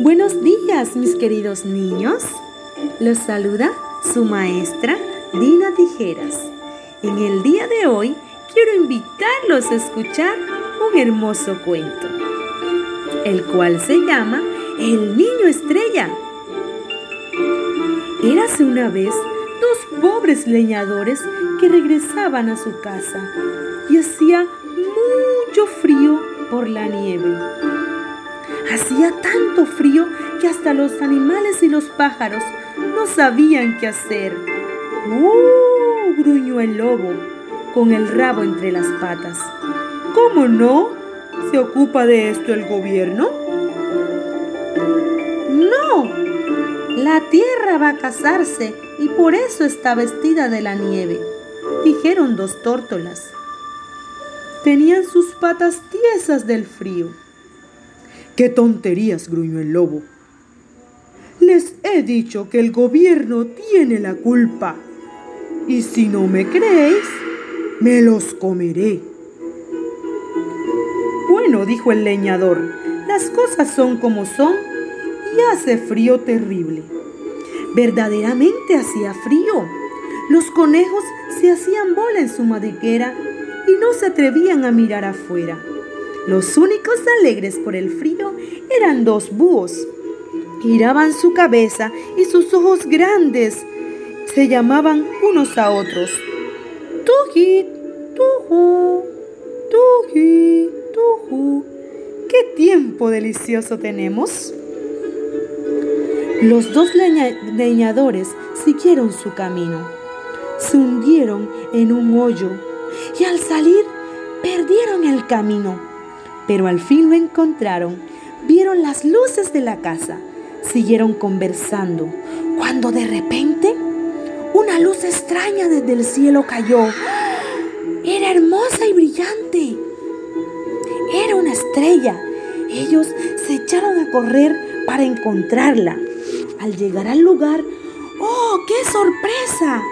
Buenos días, mis queridos niños. Los saluda su maestra Dina Tijeras. En el día de hoy quiero invitarlos a escuchar un hermoso cuento, el cual se llama El Niño Estrella. Érase una vez dos pobres leñadores que regresaban a su casa y hacía mucho frío por la nieve. Hacía tanto frío que hasta los animales y los pájaros no sabían qué hacer. ¡Uh! gruñó el lobo con el rabo entre las patas. ¿Cómo no? ¿Se ocupa de esto el gobierno? No, la tierra va a casarse y por eso está vestida de la nieve, dijeron dos tórtolas. Tenían sus patas tiesas del frío. ¡Qué tonterías! gruñó el lobo. Les he dicho que el gobierno tiene la culpa. Y si no me creéis, me los comeré. Bueno, dijo el leñador, las cosas son como son y hace frío terrible. Verdaderamente hacía frío. Los conejos se hacían bola en su madriguera y no se atrevían a mirar afuera. Los únicos alegres por el frío eran dos búhos. Giraban su cabeza y sus ojos grandes se llamaban unos a otros. Tuji, tuju, tuji, tuju. ¿Qué tiempo delicioso tenemos? Los dos leñadores siguieron su camino. Se hundieron en un hoyo y al salir perdieron el camino. Pero al fin lo encontraron. Vieron las luces de la casa. Siguieron conversando cuando de repente una luz extraña desde el cielo cayó. Era hermosa y brillante. Era una estrella. Ellos se echaron a correr para encontrarla. Al llegar al lugar, ¡oh, qué sorpresa!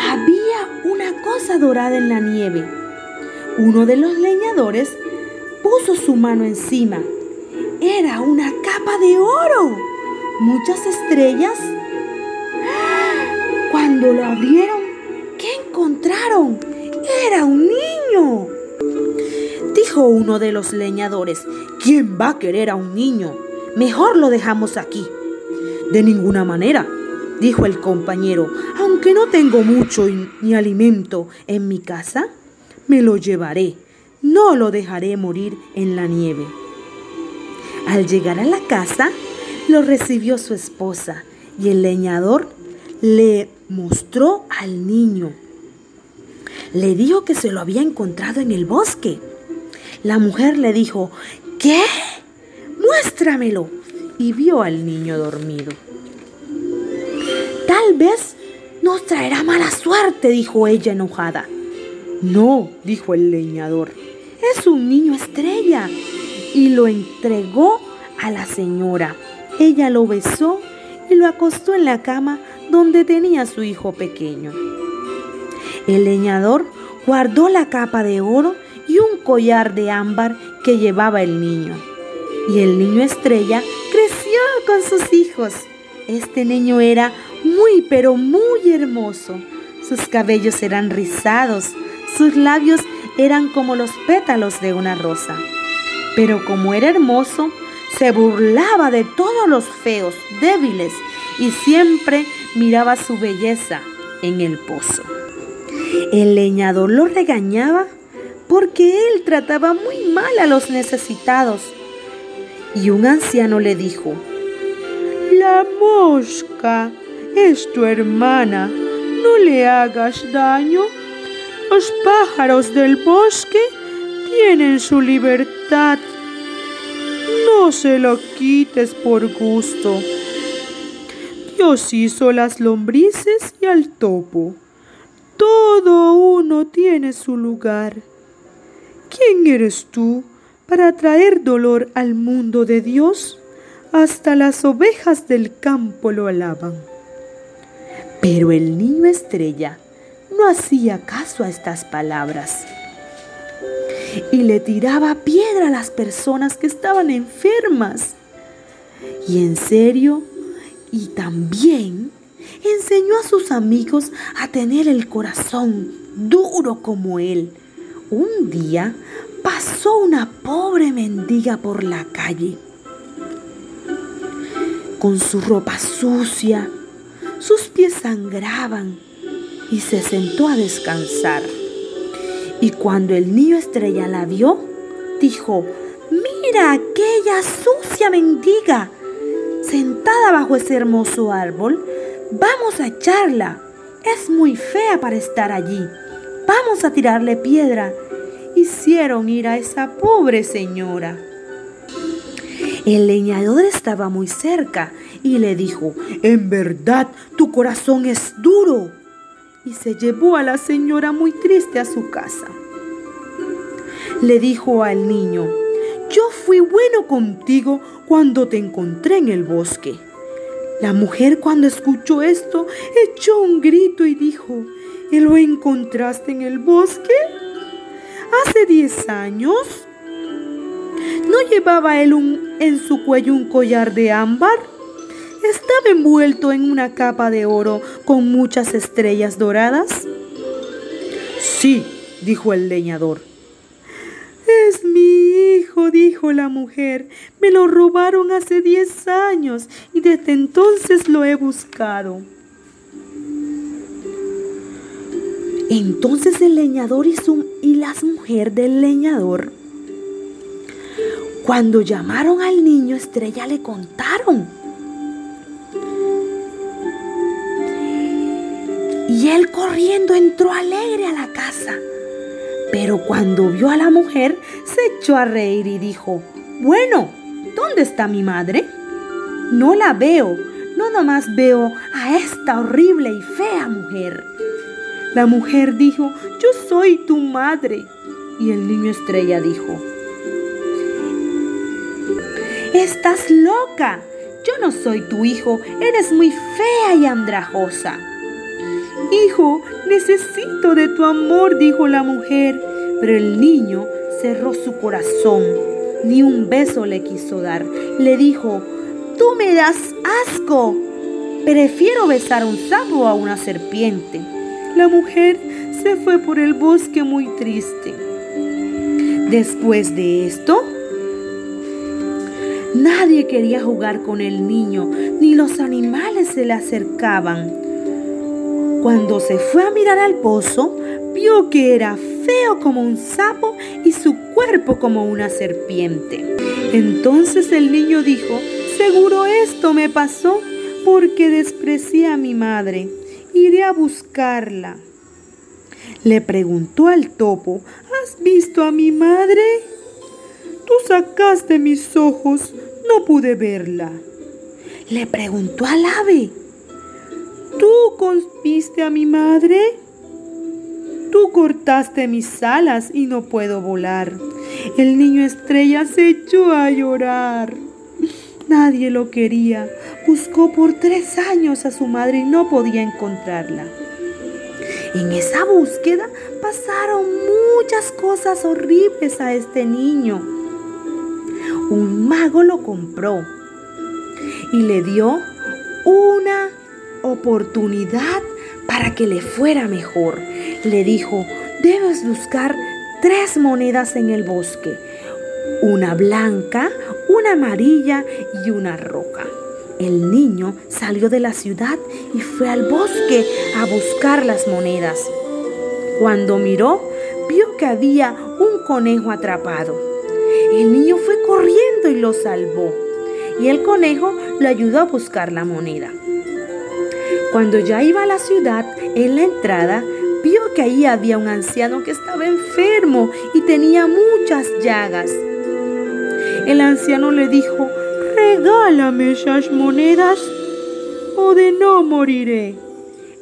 Había una cosa dorada en la nieve. Uno de los leñadores puso su mano encima. Era una capa de oro. Muchas estrellas. Cuando lo abrieron, ¿qué encontraron? Era un niño. Dijo uno de los leñadores, ¿quién va a querer a un niño? Mejor lo dejamos aquí. De ninguna manera, dijo el compañero, aunque no tengo mucho ni alimento en mi casa, me lo llevaré. No lo dejaré morir en la nieve. Al llegar a la casa, lo recibió su esposa y el leñador le mostró al niño. Le dijo que se lo había encontrado en el bosque. La mujer le dijo, ¿qué? Muéstramelo. Y vio al niño dormido. Tal vez nos traerá mala suerte, dijo ella enojada. No, dijo el leñador, es un niño estrella. Y lo entregó a la señora. Ella lo besó y lo acostó en la cama donde tenía su hijo pequeño. El leñador guardó la capa de oro y un collar de ámbar que llevaba el niño. Y el niño estrella creció con sus hijos. Este niño era muy pero muy hermoso. Sus cabellos eran rizados, sus labios eran como los pétalos de una rosa. Pero como era hermoso, se burlaba de todos los feos, débiles, y siempre miraba su belleza en el pozo. El leñador lo regañaba porque él trataba muy mal a los necesitados. Y un anciano le dijo, La mosca es tu hermana, no le hagas daño. Los pájaros del bosque tienen su libertad. No se lo quites por gusto. Dios hizo las lombrices y al topo. Todo uno tiene su lugar. ¿Quién eres tú para traer dolor al mundo de Dios? Hasta las ovejas del campo lo alaban. Pero el niño estrella no hacía caso a estas palabras. y le tiraba piedra a las personas que estaban enfermas. Y en serio, y también enseñó a sus amigos a tener el corazón duro como él. Un día pasó una pobre mendiga por la calle con su ropa sucia, sus pies sangraban y se sentó a descansar. Y cuando el niño estrella la vio, dijo, mira aquella sucia mendiga sentada bajo ese hermoso árbol. Vamos a echarla. Es muy fea para estar allí. Vamos a tirarle piedra. Hicieron ir a esa pobre señora. El leñador estaba muy cerca y le dijo, en verdad tu corazón es duro y se llevó a la señora muy triste a su casa. Le dijo al niño, yo fui bueno contigo cuando te encontré en el bosque. La mujer cuando escuchó esto echó un grito y dijo, ¿y lo encontraste en el bosque? ¿Hace diez años? ¿No llevaba él en su cuello un collar de ámbar? Estaba envuelto en una capa de oro con muchas estrellas doradas? Sí, dijo el leñador. Es mi hijo, dijo la mujer. Me lo robaron hace diez años y desde entonces lo he buscado. Entonces el leñador y, su, y las mujeres del leñador, cuando llamaron al niño estrella, le contaron. Y él corriendo entró alegre a la casa. Pero cuando vio a la mujer, se echó a reír y dijo, bueno, ¿dónde está mi madre? No la veo, no nomás veo a esta horrible y fea mujer. La mujer dijo, yo soy tu madre. Y el niño estrella dijo, estás loca, yo no soy tu hijo, eres muy fea y andrajosa. Hijo, necesito de tu amor, dijo la mujer. Pero el niño cerró su corazón. Ni un beso le quiso dar. Le dijo, tú me das asco. Prefiero besar un sapo a una serpiente. La mujer se fue por el bosque muy triste. Después de esto, nadie quería jugar con el niño, ni los animales se le acercaban. Cuando se fue a mirar al pozo, vio que era feo como un sapo y su cuerpo como una serpiente. Entonces el niño dijo, seguro esto me pasó porque desprecié a mi madre. Iré a buscarla. Le preguntó al topo, ¿has visto a mi madre? Tú sacaste mis ojos, no pude verla. Le preguntó al ave, ¿Tú a mi madre? Tú cortaste mis alas y no puedo volar. El niño estrella se echó a llorar. Nadie lo quería. Buscó por tres años a su madre y no podía encontrarla. En esa búsqueda pasaron muchas cosas horribles a este niño. Un mago lo compró y le dio una oportunidad para que le fuera mejor. Le dijo, debes buscar tres monedas en el bosque, una blanca, una amarilla y una roja. El niño salió de la ciudad y fue al bosque a buscar las monedas. Cuando miró, vio que había un conejo atrapado. El niño fue corriendo y lo salvó. Y el conejo lo ayudó a buscar la moneda. Cuando ya iba a la ciudad, en la entrada, vio que ahí había un anciano que estaba enfermo y tenía muchas llagas. El anciano le dijo, regálame esas monedas o de no moriré.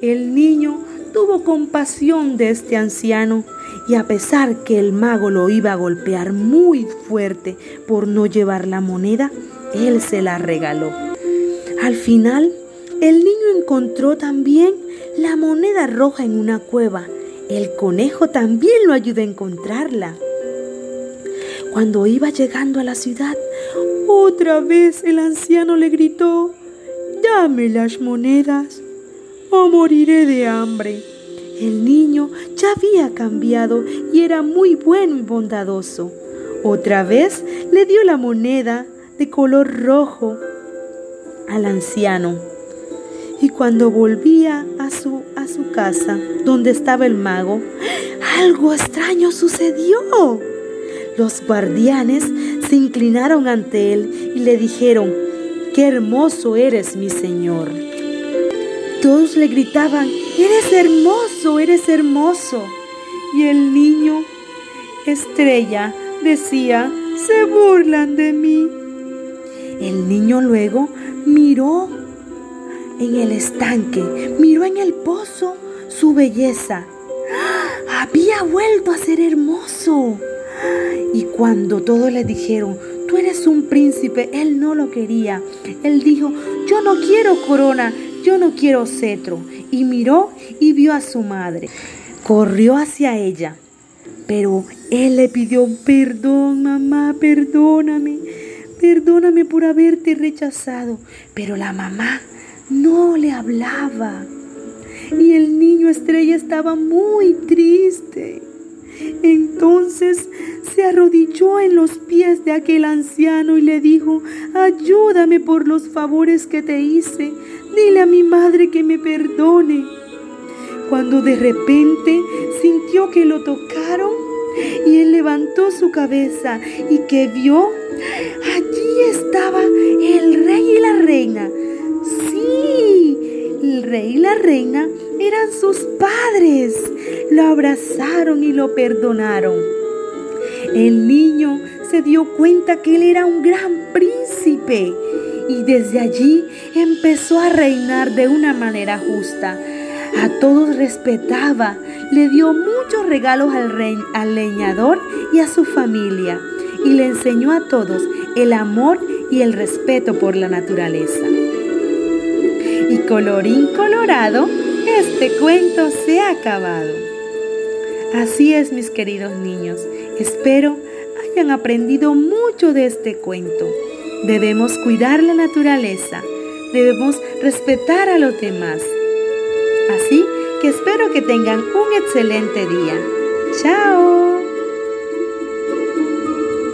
El niño tuvo compasión de este anciano y a pesar que el mago lo iba a golpear muy fuerte por no llevar la moneda, él se la regaló. Al final, el niño encontró también la moneda roja en una cueva. El conejo también lo ayudó a encontrarla. Cuando iba llegando a la ciudad, otra vez el anciano le gritó, Dame las monedas o moriré de hambre. El niño ya había cambiado y era muy bueno y bondadoso. Otra vez le dio la moneda de color rojo al anciano. Cuando volvía a su, a su casa, donde estaba el mago, algo extraño sucedió. Los guardianes se inclinaron ante él y le dijeron, qué hermoso eres, mi señor. Todos le gritaban, eres hermoso, eres hermoso. Y el niño, estrella, decía, se burlan de mí. El niño luego miró en el estanque, miró en el pozo su belleza. Había vuelto a ser hermoso. Y cuando todos le dijeron, tú eres un príncipe, él no lo quería. Él dijo, yo no quiero corona, yo no quiero cetro. Y miró y vio a su madre. Corrió hacia ella, pero él le pidió perdón, mamá, perdóname, perdóname por haberte rechazado. Pero la mamá no le hablaba. Y el niño estrella estaba muy triste. Entonces se arrodilló en los pies de aquel anciano y le dijo, ayúdame por los favores que te hice, dile a mi madre que me perdone. Cuando de repente sintió que lo tocaron y él levantó su cabeza y que vio, allí estaba el rey y la reina. El rey y la reina eran sus padres. Lo abrazaron y lo perdonaron. El niño se dio cuenta que él era un gran príncipe y desde allí empezó a reinar de una manera justa. A todos respetaba, le dio muchos regalos al, rey, al leñador y a su familia y le enseñó a todos el amor y el respeto por la naturaleza. Colorín colorado, este cuento se ha acabado. Así es, mis queridos niños. Espero hayan aprendido mucho de este cuento. Debemos cuidar la naturaleza. Debemos respetar a los demás. Así que espero que tengan un excelente día. ¡Chao!